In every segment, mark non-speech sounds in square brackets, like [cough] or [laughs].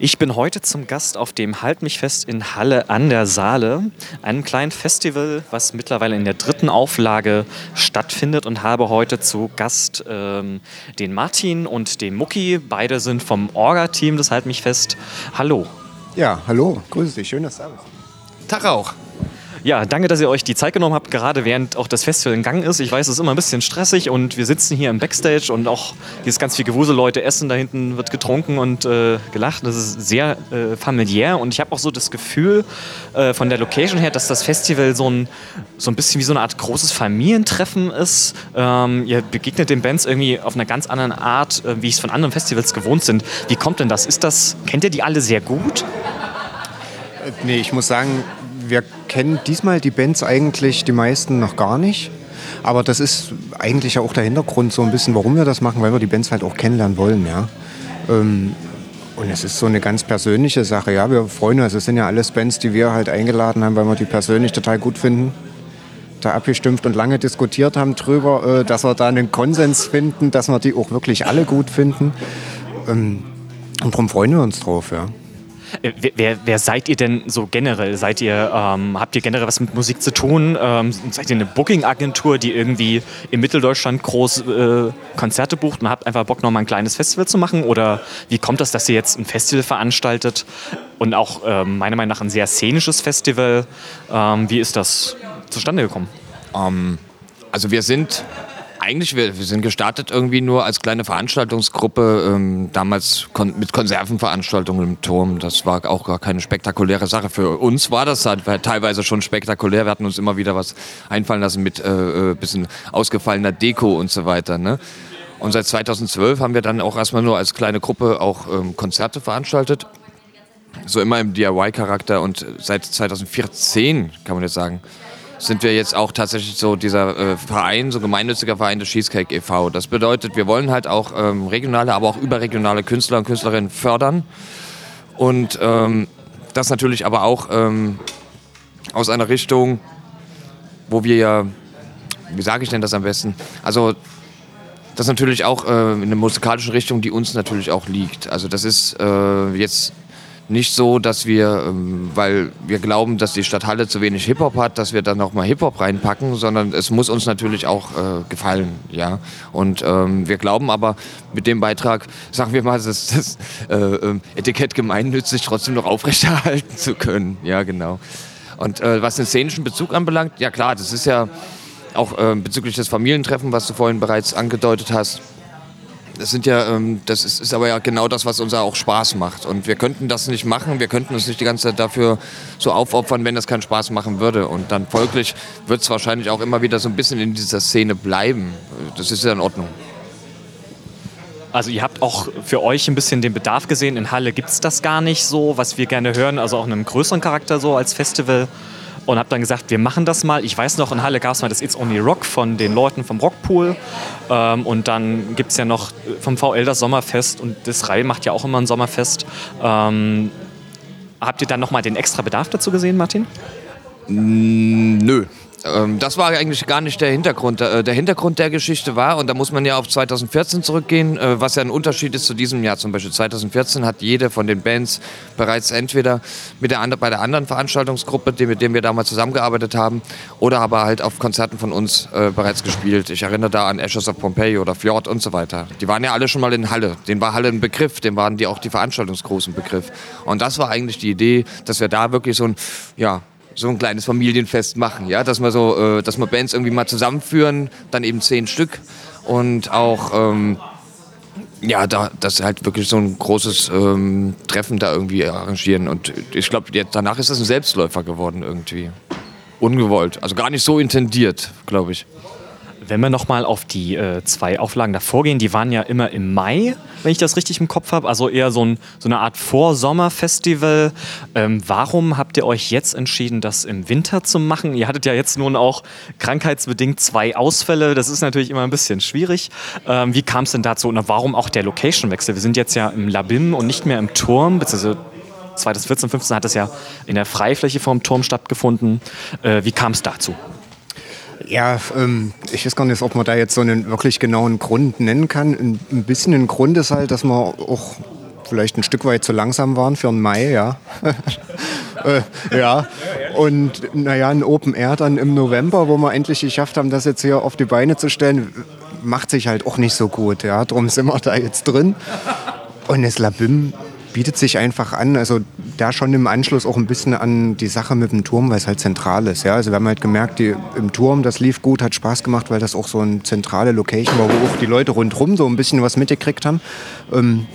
Ich bin heute zum Gast auf dem Halt mich fest in Halle an der Saale, einem kleinen Festival, was mittlerweile in der dritten Auflage stattfindet und habe heute zu Gast ähm, den Martin und den Mucki. Beide sind vom Orga-Team des Halt mich fest. Hallo. Ja, hallo, grüße dich, schön, dass du da bist. Tag auch. Ja, danke, dass ihr euch die Zeit genommen habt, gerade während auch das Festival in Gang ist. Ich weiß, es ist immer ein bisschen stressig und wir sitzen hier im Backstage und auch hier ist ganz viel Gewusel, Leute essen, da hinten wird getrunken und äh, gelacht. Das ist sehr äh, familiär und ich habe auch so das Gefühl äh, von der Location her, dass das Festival so ein, so ein bisschen wie so eine Art großes Familientreffen ist. Ähm, ihr begegnet den Bands irgendwie auf einer ganz anderen Art, äh, wie ich es von anderen Festivals gewohnt sind. Wie kommt denn das? Ist das, kennt ihr die alle sehr gut? Nee, ich muss sagen, wir kennen diesmal die Bands eigentlich die meisten noch gar nicht. Aber das ist eigentlich auch der Hintergrund so ein bisschen, warum wir das machen, weil wir die Bands halt auch kennenlernen wollen, ja. Ähm, und es ist so eine ganz persönliche Sache, ja. Wir freuen uns, es sind ja alles Bands, die wir halt eingeladen haben, weil wir die persönlich total gut finden. Da abgestimmt und lange diskutiert haben drüber, äh, dass wir da einen Konsens finden, dass wir die auch wirklich alle gut finden. Ähm, und darum freuen wir uns drauf, ja. Äh, wer, wer, seid ihr denn so generell? Seid ihr, ähm, habt ihr generell was mit Musik zu tun? Ähm, seid ihr eine Booking-Agentur, die irgendwie in Mitteldeutschland groß äh, Konzerte bucht und habt einfach Bock, noch mal ein kleines Festival zu machen? Oder wie kommt das, dass ihr jetzt ein Festival veranstaltet und auch äh, meiner Meinung nach ein sehr szenisches Festival? Ähm, wie ist das zustande gekommen? Ähm, also wir sind eigentlich, wir, wir, sind gestartet irgendwie nur als kleine Veranstaltungsgruppe, ähm, damals kon mit Konservenveranstaltungen im Turm. Das war auch gar keine spektakuläre Sache. Für uns war das halt teilweise schon spektakulär. Wir hatten uns immer wieder was einfallen lassen mit äh, äh bisschen ausgefallener Deko und so weiter. Ne? Und seit 2012 haben wir dann auch erstmal nur als kleine Gruppe auch ähm, Konzerte veranstaltet. So immer im DIY-Charakter und seit 2014 kann man jetzt sagen, sind wir jetzt auch tatsächlich so dieser äh, Verein, so gemeinnütziger Verein des Cheesecake e.V. Das bedeutet, wir wollen halt auch ähm, regionale, aber auch überregionale Künstler und Künstlerinnen fördern. Und ähm, das natürlich aber auch ähm, aus einer Richtung, wo wir ja, wie sage ich denn das am besten? Also das natürlich auch äh, in einer musikalischen Richtung, die uns natürlich auch liegt. Also das ist äh, jetzt nicht so, dass wir, ähm, weil wir glauben, dass die Stadt Halle zu wenig Hip-Hop hat, dass wir da nochmal Hip-Hop reinpacken, sondern es muss uns natürlich auch äh, gefallen. Ja? Und ähm, wir glauben aber mit dem Beitrag, sagen wir mal, [laughs] das, das äh, äh, Etikett gemeinnützig trotzdem noch aufrechterhalten zu können. Ja, genau. Und äh, was den szenischen Bezug anbelangt, ja klar, das ist ja auch äh, bezüglich des Familientreffen, was du vorhin bereits angedeutet hast das sind ja, ähm, das ist, ist, aber ja genau das, was uns auch Spaß macht. Und wir könnten das nicht machen, wir könnten uns nicht die ganze Zeit dafür so aufopfern, wenn das keinen Spaß machen würde. Und dann folglich wird es wahrscheinlich auch immer wieder so ein bisschen in dieser Szene bleiben. Das ist ja in Ordnung. Also ihr habt auch für euch ein bisschen den Bedarf gesehen. In Halle gibt es das gar nicht so, was wir gerne hören, also auch in einem größeren Charakter so als Festival und habe dann gesagt, wir machen das mal. Ich weiß noch, in Halle gab es mal das It's Only Rock von den Leuten vom Rockpool. Ähm, und dann gibt es ja noch vom VL das Sommerfest und das Reil macht ja auch immer ein Sommerfest. Ähm, habt ihr dann nochmal den extra Bedarf dazu gesehen, Martin? Nö, ähm, das war eigentlich gar nicht der Hintergrund. Äh, der Hintergrund der Geschichte war, und da muss man ja auf 2014 zurückgehen, äh, was ja ein Unterschied ist zu diesem Jahr zum Beispiel. 2014 hat jede von den Bands bereits entweder mit der, bei der anderen Veranstaltungsgruppe, mit der wir damals zusammengearbeitet haben, oder aber halt auf Konzerten von uns äh, bereits gespielt. Ich erinnere da an Ashes of Pompeii oder Fjord und so weiter. Die waren ja alle schon mal in Halle. Den war Halle ein Begriff, den waren die auch die Veranstaltungsgroßen Begriff. Und das war eigentlich die Idee, dass wir da wirklich so ein, ja, so ein kleines Familienfest machen, ja, dass wir so, äh, dass wir Bands irgendwie mal zusammenführen, dann eben zehn Stück und auch ähm, ja, da, das halt wirklich so ein großes ähm, Treffen da irgendwie arrangieren und ich glaube, danach ist das ein Selbstläufer geworden irgendwie. Ungewollt, also gar nicht so intendiert, glaube ich. Wenn wir nochmal auf die äh, zwei Auflagen davor gehen, die waren ja immer im Mai, wenn ich das richtig im Kopf habe, also eher so, ein, so eine Art Vorsommerfestival. Ähm, warum habt ihr euch jetzt entschieden, das im Winter zu machen? Ihr hattet ja jetzt nun auch krankheitsbedingt zwei Ausfälle, das ist natürlich immer ein bisschen schwierig. Ähm, wie kam es denn dazu und warum auch der Location-Wechsel? Wir sind jetzt ja im Labim und nicht mehr im Turm, beziehungsweise 2014, 15 hat es ja in der Freifläche vom Turm stattgefunden. Äh, wie kam es dazu? Ja, ähm, ich weiß gar nicht, ob man da jetzt so einen wirklich genauen Grund nennen kann. Ein, ein bisschen ein Grund ist halt, dass man auch vielleicht ein Stück weit zu langsam waren für den Mai, ja. [laughs] äh, ja. Und naja, ein Open Air dann im November, wo wir endlich geschafft haben, das jetzt hier auf die Beine zu stellen, macht sich halt auch nicht so gut. Ja. Darum sind wir da jetzt drin. Und das Labim bietet sich einfach an. Also da schon im Anschluss auch ein bisschen an die Sache mit dem Turm, weil es halt zentral ist. Ja? Also wir haben halt gemerkt, die, im Turm, das lief gut, hat Spaß gemacht, weil das auch so eine zentrale Location war, wo auch die Leute rundherum so ein bisschen was mitgekriegt haben. Ähm,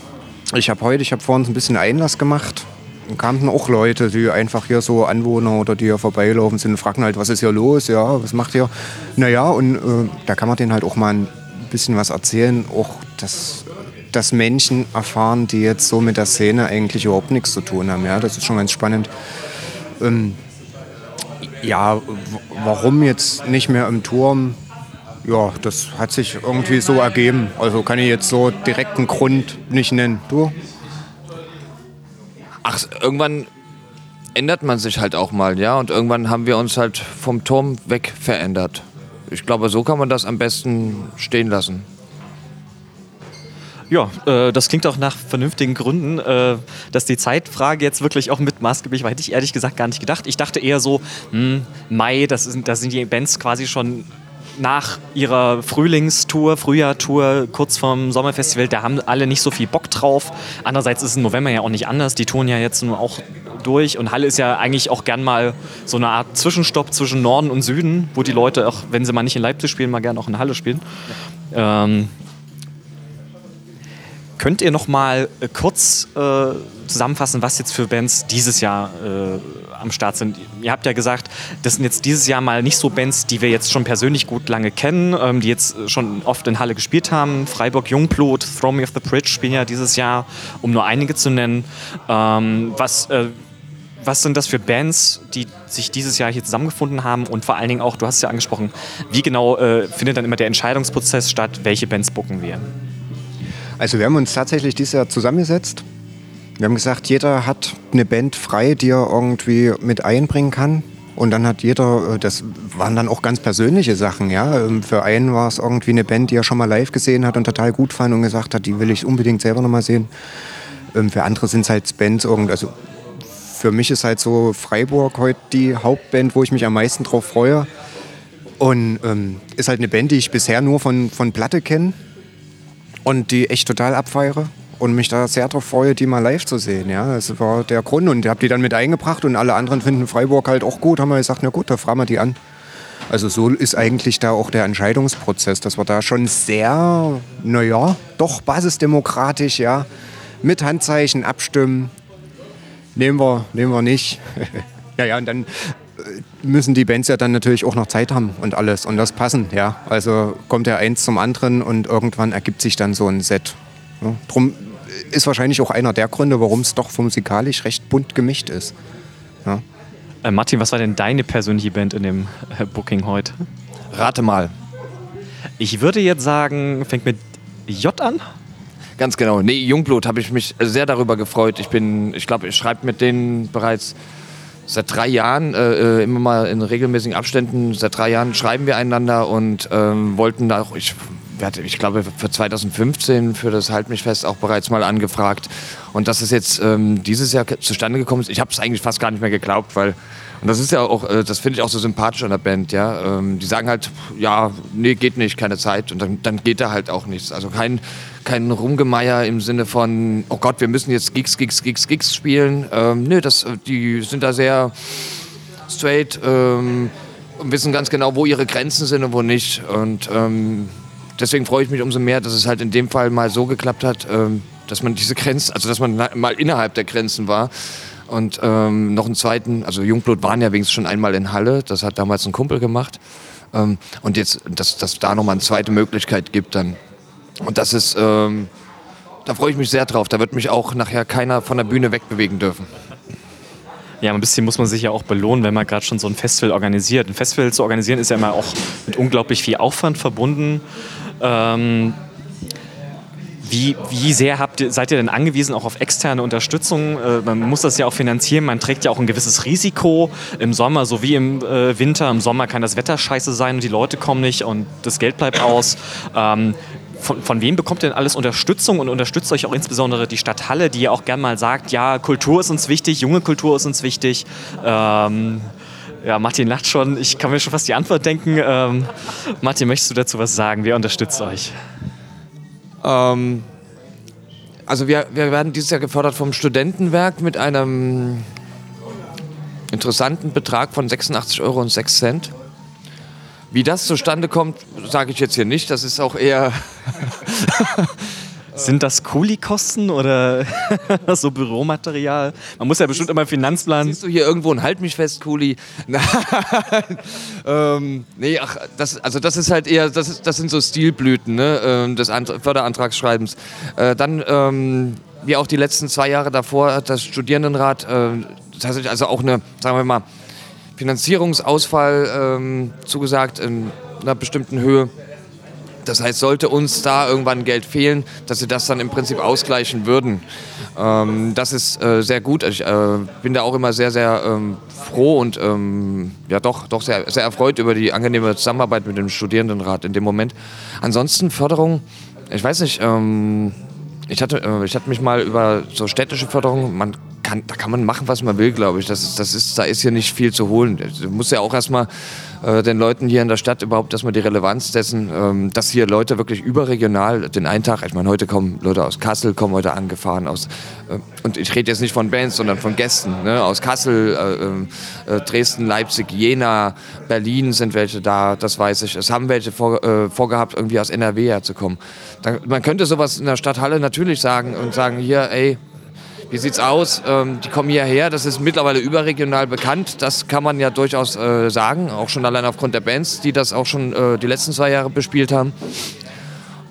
ich habe heute, ich habe vorhin ein bisschen Einlass gemacht. Dann kamen auch Leute, die einfach hier so Anwohner oder die hier vorbeilaufen sind und fragen halt, was ist hier los? Ja, was macht ihr? Naja, und äh, da kann man denen halt auch mal ein bisschen was erzählen. Auch das dass Menschen erfahren, die jetzt so mit der Szene eigentlich überhaupt nichts zu tun haben. Ja, das ist schon ganz spannend. Ähm, ja, warum jetzt nicht mehr im Turm? Ja, das hat sich irgendwie so ergeben. Also kann ich jetzt so direkten Grund nicht nennen. Du? Ach, irgendwann ändert man sich halt auch mal, ja. Und irgendwann haben wir uns halt vom Turm weg verändert. Ich glaube, so kann man das am besten stehen lassen. Ja, äh, das klingt auch nach vernünftigen Gründen. Äh, dass die Zeitfrage jetzt wirklich auch mit maßgeblich war, hätte ich ehrlich gesagt gar nicht gedacht. Ich dachte eher so, mh, hm, Mai, das sind, das sind die Bands quasi schon nach ihrer Frühlingstour, Frühjahrtour, kurz vorm Sommerfestival, da haben alle nicht so viel Bock drauf. Andererseits ist es im November ja auch nicht anders. Die touren ja jetzt nur auch durch und Halle ist ja eigentlich auch gern mal so eine Art Zwischenstopp zwischen Norden und Süden, wo die Leute auch, wenn sie mal nicht in Leipzig spielen, mal gerne auch in Halle spielen. Ähm, Könnt ihr noch mal äh, kurz äh, zusammenfassen, was jetzt für Bands dieses Jahr äh, am Start sind? Ihr habt ja gesagt, das sind jetzt dieses Jahr mal nicht so Bands, die wir jetzt schon persönlich gut lange kennen, ähm, die jetzt schon oft in Halle gespielt haben. Freiburg Jungblut, Throw Me Off the Bridge spielen ja dieses Jahr, um nur einige zu nennen. Ähm, was äh, was sind das für Bands, die sich dieses Jahr hier zusammengefunden haben und vor allen Dingen auch, du hast es ja angesprochen, wie genau äh, findet dann immer der Entscheidungsprozess statt, welche Bands bucken wir? Also wir haben uns tatsächlich dieses Jahr zusammengesetzt. Wir haben gesagt, jeder hat eine Band frei, die er irgendwie mit einbringen kann. Und dann hat jeder, äh, das waren dann auch ganz persönliche Sachen, ja. Ähm, für einen war es irgendwie eine Band, die er schon mal live gesehen hat und total gut fand und gesagt hat, die will ich unbedingt selber noch mal sehen. Ähm, für andere sind es halt Bands, also für mich ist halt so Freiburg heute die Hauptband, wo ich mich am meisten drauf freue. Und ähm, ist halt eine Band, die ich bisher nur von, von Platte kenne und die echt total abfeiere und mich da sehr darauf freue, die mal live zu sehen. Ja, das war der Grund und ich habe die dann mit eingebracht und alle anderen finden Freiburg halt auch gut. Haben wir gesagt, na gut, da fragen wir die an. Also so ist eigentlich da auch der Entscheidungsprozess, dass wir da schon sehr, naja, doch basisdemokratisch, ja, mit Handzeichen abstimmen. Nehmen wir, nehmen wir nicht. [laughs] ja, ja, und dann müssen die Bands ja dann natürlich auch noch Zeit haben und alles und das passen, ja. Also kommt ja eins zum anderen und irgendwann ergibt sich dann so ein Set. Ja. Drum ist wahrscheinlich auch einer der Gründe, warum es doch musikalisch recht bunt gemischt ist. Ja. Äh, Martin, was war denn deine persönliche Band in dem äh, Booking heute? Rate mal. Ich würde jetzt sagen, fängt mit J an. Ganz genau. Nee, Jungblut habe ich mich sehr darüber gefreut. Ich bin, ich glaube, ich schreibe mit denen bereits seit drei Jahren, äh, äh, immer mal in regelmäßigen Abständen, seit drei Jahren schreiben wir einander und ähm, wollten da auch, ich, ich glaube für 2015 für das Halt mich fest auch bereits mal angefragt. Und dass es jetzt ähm, dieses Jahr zustande gekommen ist, ich habe es eigentlich fast gar nicht mehr geglaubt, weil und das ist ja auch, äh, das finde ich auch so sympathisch an der Band, ja. Ähm, die sagen halt, ja, nee, geht nicht, keine Zeit. Und dann, dann geht da halt auch nichts. Also kein, kein Rumgemeier im Sinne von, oh Gott, wir müssen jetzt Gigs, Gigs, Gigs, Gigs spielen. Ähm, nö, das, die sind da sehr straight ähm, und wissen ganz genau, wo ihre Grenzen sind und wo nicht. Und ähm, deswegen freue ich mich umso mehr, dass es halt in dem Fall mal so geklappt hat, ähm, dass man diese Grenzen, also dass man mal innerhalb der Grenzen war. Und ähm, noch einen zweiten, also Jungblut waren ja wenigstens schon einmal in Halle, das hat damals ein Kumpel gemacht. Ähm, und jetzt, dass es da nochmal eine zweite Möglichkeit gibt, dann und das ist, ähm, da freue ich mich sehr drauf. Da wird mich auch nachher keiner von der Bühne wegbewegen dürfen. Ja, ein bisschen muss man sich ja auch belohnen, wenn man gerade schon so ein Festival organisiert. Ein Festival zu organisieren ist ja immer auch mit unglaublich viel Aufwand verbunden. Ähm, wie, wie sehr habt seid ihr denn angewiesen auch auf externe Unterstützung? Äh, man muss das ja auch finanzieren, man trägt ja auch ein gewisses Risiko im Sommer sowie im äh, Winter. Im Sommer kann das Wetter scheiße sein und die Leute kommen nicht und das Geld bleibt aus. Ähm, von, von wem bekommt ihr denn alles Unterstützung und unterstützt euch auch insbesondere die Stadthalle, die ja auch gern mal sagt, ja, Kultur ist uns wichtig, junge Kultur ist uns wichtig. Ähm, ja, Martin lacht schon. Ich kann mir schon fast die Antwort denken. Ähm, Martin, möchtest du dazu was sagen? Wer unterstützt euch? Ähm, also wir, wir werden dieses Jahr gefördert vom Studentenwerk mit einem interessanten Betrag von 86,06 Euro. Wie das zustande kommt, sage ich jetzt hier nicht. Das ist auch eher [laughs] Sind das Kuli-Kosten oder [laughs] so Büromaterial? Man muss ja bestimmt immer einen Finanzplan. Siehst du hier irgendwo ein Halt mich fest, Kuli? [laughs] Nein. ähm, nee, ach, das, also das ist halt eher, das, ist, das sind so Stilblüten ne, ähm, des Ant Förderantragsschreibens. Äh, dann, ähm, wie auch die letzten zwei Jahre davor, hat das Studierendenrat äh, tatsächlich also auch eine, sagen wir mal, Finanzierungsausfall ähm, zugesagt in einer bestimmten Höhe. Das heißt, sollte uns da irgendwann Geld fehlen, dass sie das dann im Prinzip ausgleichen würden. Ähm, das ist äh, sehr gut. Ich äh, bin da auch immer sehr, sehr ähm, froh und ähm, ja doch, doch sehr, sehr erfreut über die angenehme Zusammenarbeit mit dem Studierendenrat in dem Moment. Ansonsten Förderung, ich weiß nicht, ähm, ich, hatte, äh, ich hatte mich mal über so städtische Förderung, man kann, da kann man machen, was man will, glaube ich. Das das ist, da ist hier nicht viel zu holen. Du musst ja auch erstmal äh, den Leuten hier in der Stadt überhaupt erstmal die Relevanz dessen, ähm, dass hier Leute wirklich überregional den einen Tag, ich meine, heute kommen Leute aus Kassel, kommen heute angefahren aus, äh, und ich rede jetzt nicht von Bands, sondern von Gästen, ne? aus Kassel, äh, ähm, äh, Dresden, Leipzig, Jena, Berlin sind welche da, das weiß ich. Es haben welche vor, äh, vorgehabt, irgendwie aus NRW herzukommen. Da, man könnte sowas in der Stadthalle natürlich sagen und sagen, hier, ey, wie sieht's aus? Ähm, die kommen hierher, das ist mittlerweile überregional bekannt. Das kann man ja durchaus äh, sagen, auch schon allein aufgrund der Bands, die das auch schon äh, die letzten zwei Jahre bespielt haben.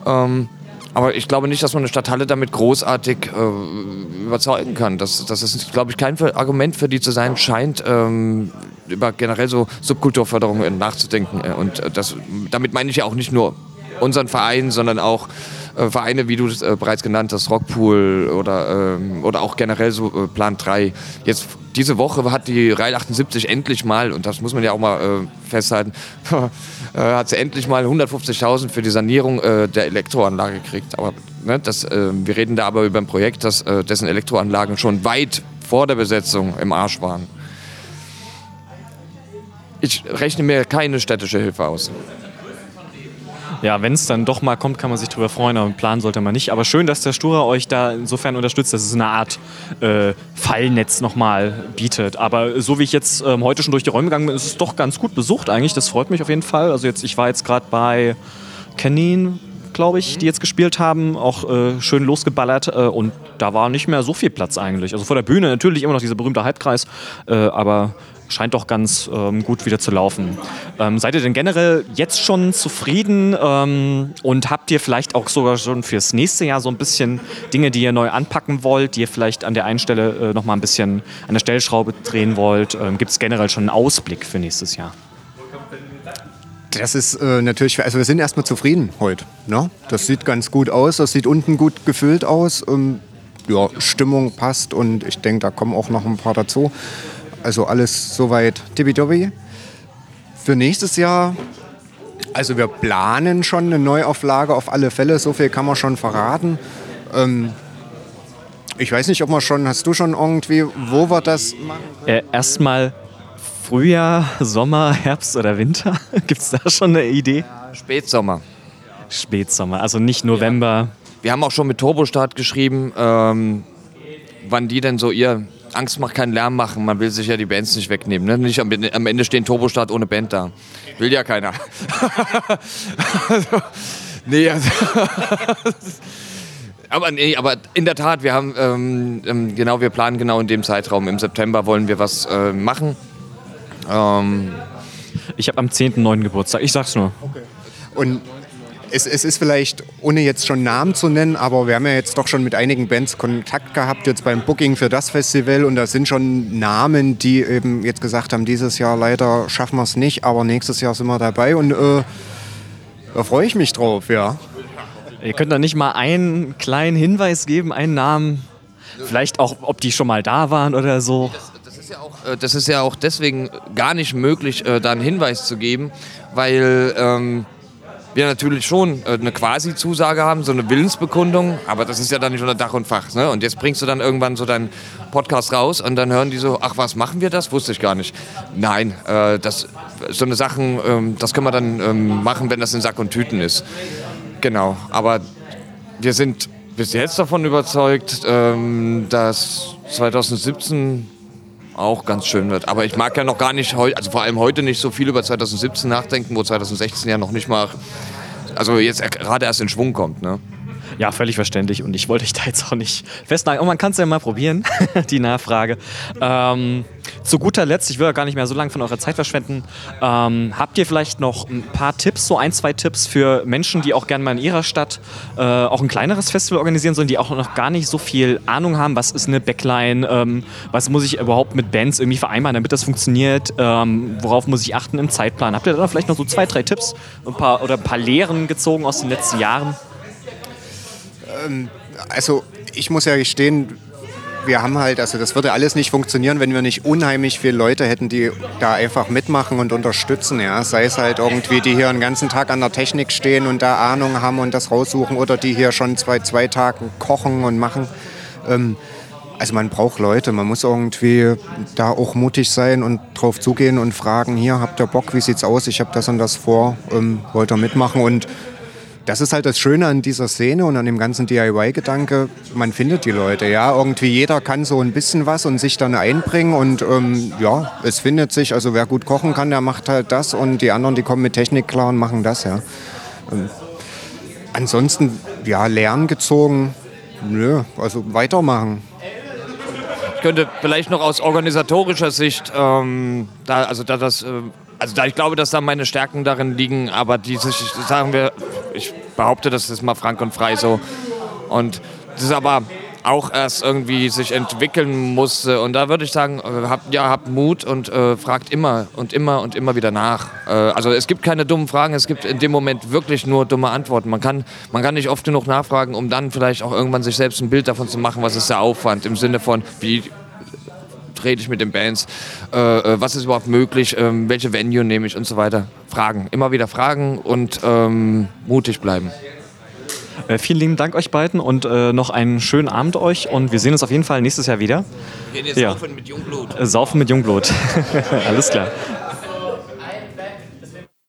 Ähm, aber ich glaube nicht, dass man eine Stadthalle damit großartig äh, überzeugen kann. Das, das ist, glaube ich, kein Argument für die zu sein scheint, ähm, über generell so Subkulturförderung nachzudenken. Und äh, das, damit meine ich ja auch nicht nur unseren Verein, sondern auch äh, Vereine, wie du es äh, bereits genannt hast, Rockpool oder, ähm, oder auch generell so äh, Plan 3. Jetzt diese Woche hat die Reihe 78 endlich mal, und das muss man ja auch mal äh, festhalten, [laughs] äh, hat sie endlich mal 150.000 für die Sanierung äh, der Elektroanlage gekriegt. Aber ne, das, wir reden da aber über ein Projekt, das, dessen Elektroanlagen schon weit vor der Besetzung im Arsch waren. Ich rechne mir keine städtische Hilfe aus ja, wenn es dann doch mal kommt, kann man sich darüber freuen, aber planen sollte man nicht. Aber schön, dass der Stura euch da insofern unterstützt, dass es eine Art äh, Fallnetz nochmal bietet. Aber so wie ich jetzt ähm, heute schon durch die Räume gegangen bin, ist es doch ganz gut besucht eigentlich. Das freut mich auf jeden Fall. Also jetzt, ich war jetzt gerade bei Canin, glaube ich, die jetzt gespielt haben, auch äh, schön losgeballert äh, und da war nicht mehr so viel Platz eigentlich. Also vor der Bühne natürlich immer noch dieser berühmte Halbkreis, äh, aber scheint doch ganz ähm, gut wieder zu laufen. Ähm, seid ihr denn generell jetzt schon zufrieden ähm, und habt ihr vielleicht auch sogar schon fürs nächste Jahr so ein bisschen Dinge, die ihr neu anpacken wollt, die ihr vielleicht an der einen Stelle äh, noch mal ein bisschen an der Stellschraube drehen wollt? Ähm, Gibt es generell schon einen Ausblick für nächstes Jahr? Das ist äh, natürlich, also wir sind erstmal zufrieden heute. Ne? Das sieht ganz gut aus, das sieht unten gut gefüllt aus. Ähm, ja, Stimmung passt und ich denke, da kommen auch noch ein paar dazu. Also alles soweit tippitoppi. Für nächstes Jahr, also wir planen schon eine Neuauflage auf alle Fälle, so viel kann man schon verraten. Ähm, ich weiß nicht, ob man schon, hast du schon irgendwie, wo wir das machen? Äh, Erstmal Frühjahr, Sommer, Herbst oder Winter? [laughs] Gibt es da schon eine Idee? Spätsommer. Spätsommer, also nicht November. Ja. Wir haben auch schon mit Turbostart geschrieben, ähm, wann die denn so ihr Angst macht keinen Lärm machen, man will sich ja die Bands nicht wegnehmen. Ne? Nicht am, am Ende stehen Turbostart ohne Band da. Will ja keiner. also, [laughs] nee, also [laughs] aber, nee, aber in der Tat, wir haben ähm, ähm, genau, wir planen genau in dem Zeitraum. Im September wollen wir was äh, machen. Ähm, ich habe am 10.9. Geburtstag, ich sag's nur. Okay. Und es, es, ist vielleicht, ohne jetzt schon Namen zu nennen, aber wir haben ja jetzt doch schon mit einigen Bands Kontakt gehabt, jetzt beim Booking für das Festival und da sind schon Namen, die eben jetzt gesagt haben, dieses Jahr leider schaffen wir es nicht, aber nächstes Jahr sind wir dabei und äh, da freue ich mich drauf, ja. Ihr könnt da nicht mal einen kleinen Hinweis geben, einen Namen, vielleicht auch, ob die schon mal da waren oder so. Das, ist ja auch, äh, das ist ja auch deswegen gar nicht möglich, äh, da einen Hinweis zu geben, weil ähm, wir natürlich schon äh, eine Quasi-Zusage haben, so eine Willensbekundung, aber das ist ja dann nicht unter Dach und Fach. Ne? Und jetzt bringst du dann irgendwann so deinen Podcast raus und dann hören die so, ach was, machen wir das? Wusste ich gar nicht. Nein, äh, das, so eine Sachen, ähm, das können wir dann ähm, machen, wenn das in Sack und Tüten ist. Genau, aber wir sind bis jetzt davon überzeugt, ähm, dass 2017 auch ganz schön wird. Aber ich mag ja noch gar nicht, also vor allem heute nicht so viel über 2017 nachdenken, wo 2016 ja noch nicht mal, also jetzt gerade erst in Schwung kommt. Ne? Ja, völlig verständlich. Und ich wollte dich da jetzt auch nicht festnageln. Und man kann es ja mal probieren, [laughs] die Nachfrage. Ähm, zu guter Letzt, ich will ja gar nicht mehr so lange von eurer Zeit verschwenden, ähm, habt ihr vielleicht noch ein paar Tipps, so ein, zwei Tipps für Menschen, die auch gerne mal in ihrer Stadt äh, auch ein kleineres Festival organisieren sollen, die auch noch gar nicht so viel Ahnung haben, was ist eine Backline, ähm, was muss ich überhaupt mit Bands irgendwie vereinbaren, damit das funktioniert, ähm, worauf muss ich achten im Zeitplan? Habt ihr da vielleicht noch so zwei, drei Tipps ein paar, oder ein paar Lehren gezogen aus den letzten Jahren? Ähm, also ich muss ja gestehen, wir haben halt, also das würde alles nicht funktionieren, wenn wir nicht unheimlich viele Leute hätten, die da einfach mitmachen und unterstützen. Ja? Sei es halt irgendwie, die hier einen ganzen Tag an der Technik stehen und da Ahnung haben und das raussuchen oder die hier schon zwei, zwei Tagen kochen und machen. Ähm, also man braucht Leute, man muss irgendwie da auch mutig sein und drauf zugehen und fragen, hier habt ihr Bock, wie sieht's aus, ich habe das und das vor, ähm, wollt ihr mitmachen und das ist halt das Schöne an dieser Szene und an dem ganzen DIY-Gedanke. Man findet die Leute, ja. Irgendwie jeder kann so ein bisschen was und sich dann einbringen und ähm, ja, es findet sich. Also wer gut kochen kann, der macht halt das und die anderen, die kommen mit Technik klar und machen das, ja. Ähm, ansonsten, ja, Lernen gezogen, nö, also weitermachen. Ich könnte vielleicht noch aus organisatorischer Sicht, ähm, da, also da das. Also da ich glaube, dass da meine Stärken darin liegen, aber die sich, sagen wir, ich behaupte, das ist mal frank und frei so. Und das ist aber auch erst irgendwie sich entwickeln musste. Und da würde ich sagen, äh, habt, ja, habt Mut und äh, fragt immer und immer und immer wieder nach. Äh, also es gibt keine dummen Fragen, es gibt in dem Moment wirklich nur dumme Antworten. Man kann, man kann nicht oft genug nachfragen, um dann vielleicht auch irgendwann sich selbst ein Bild davon zu machen, was ist der Aufwand im Sinne von, wie rede ich mit den Bands, äh, äh, was ist überhaupt möglich, ähm, welche Venue nehme ich und so weiter. Fragen, immer wieder fragen und ähm, mutig bleiben. Äh, vielen lieben Dank euch beiden und äh, noch einen schönen Abend euch und wir sehen uns auf jeden Fall nächstes Jahr wieder. Wir gehen jetzt ja. saufen mit Jungblut. Äh, saufen mit Jungblut. [laughs] Alles klar.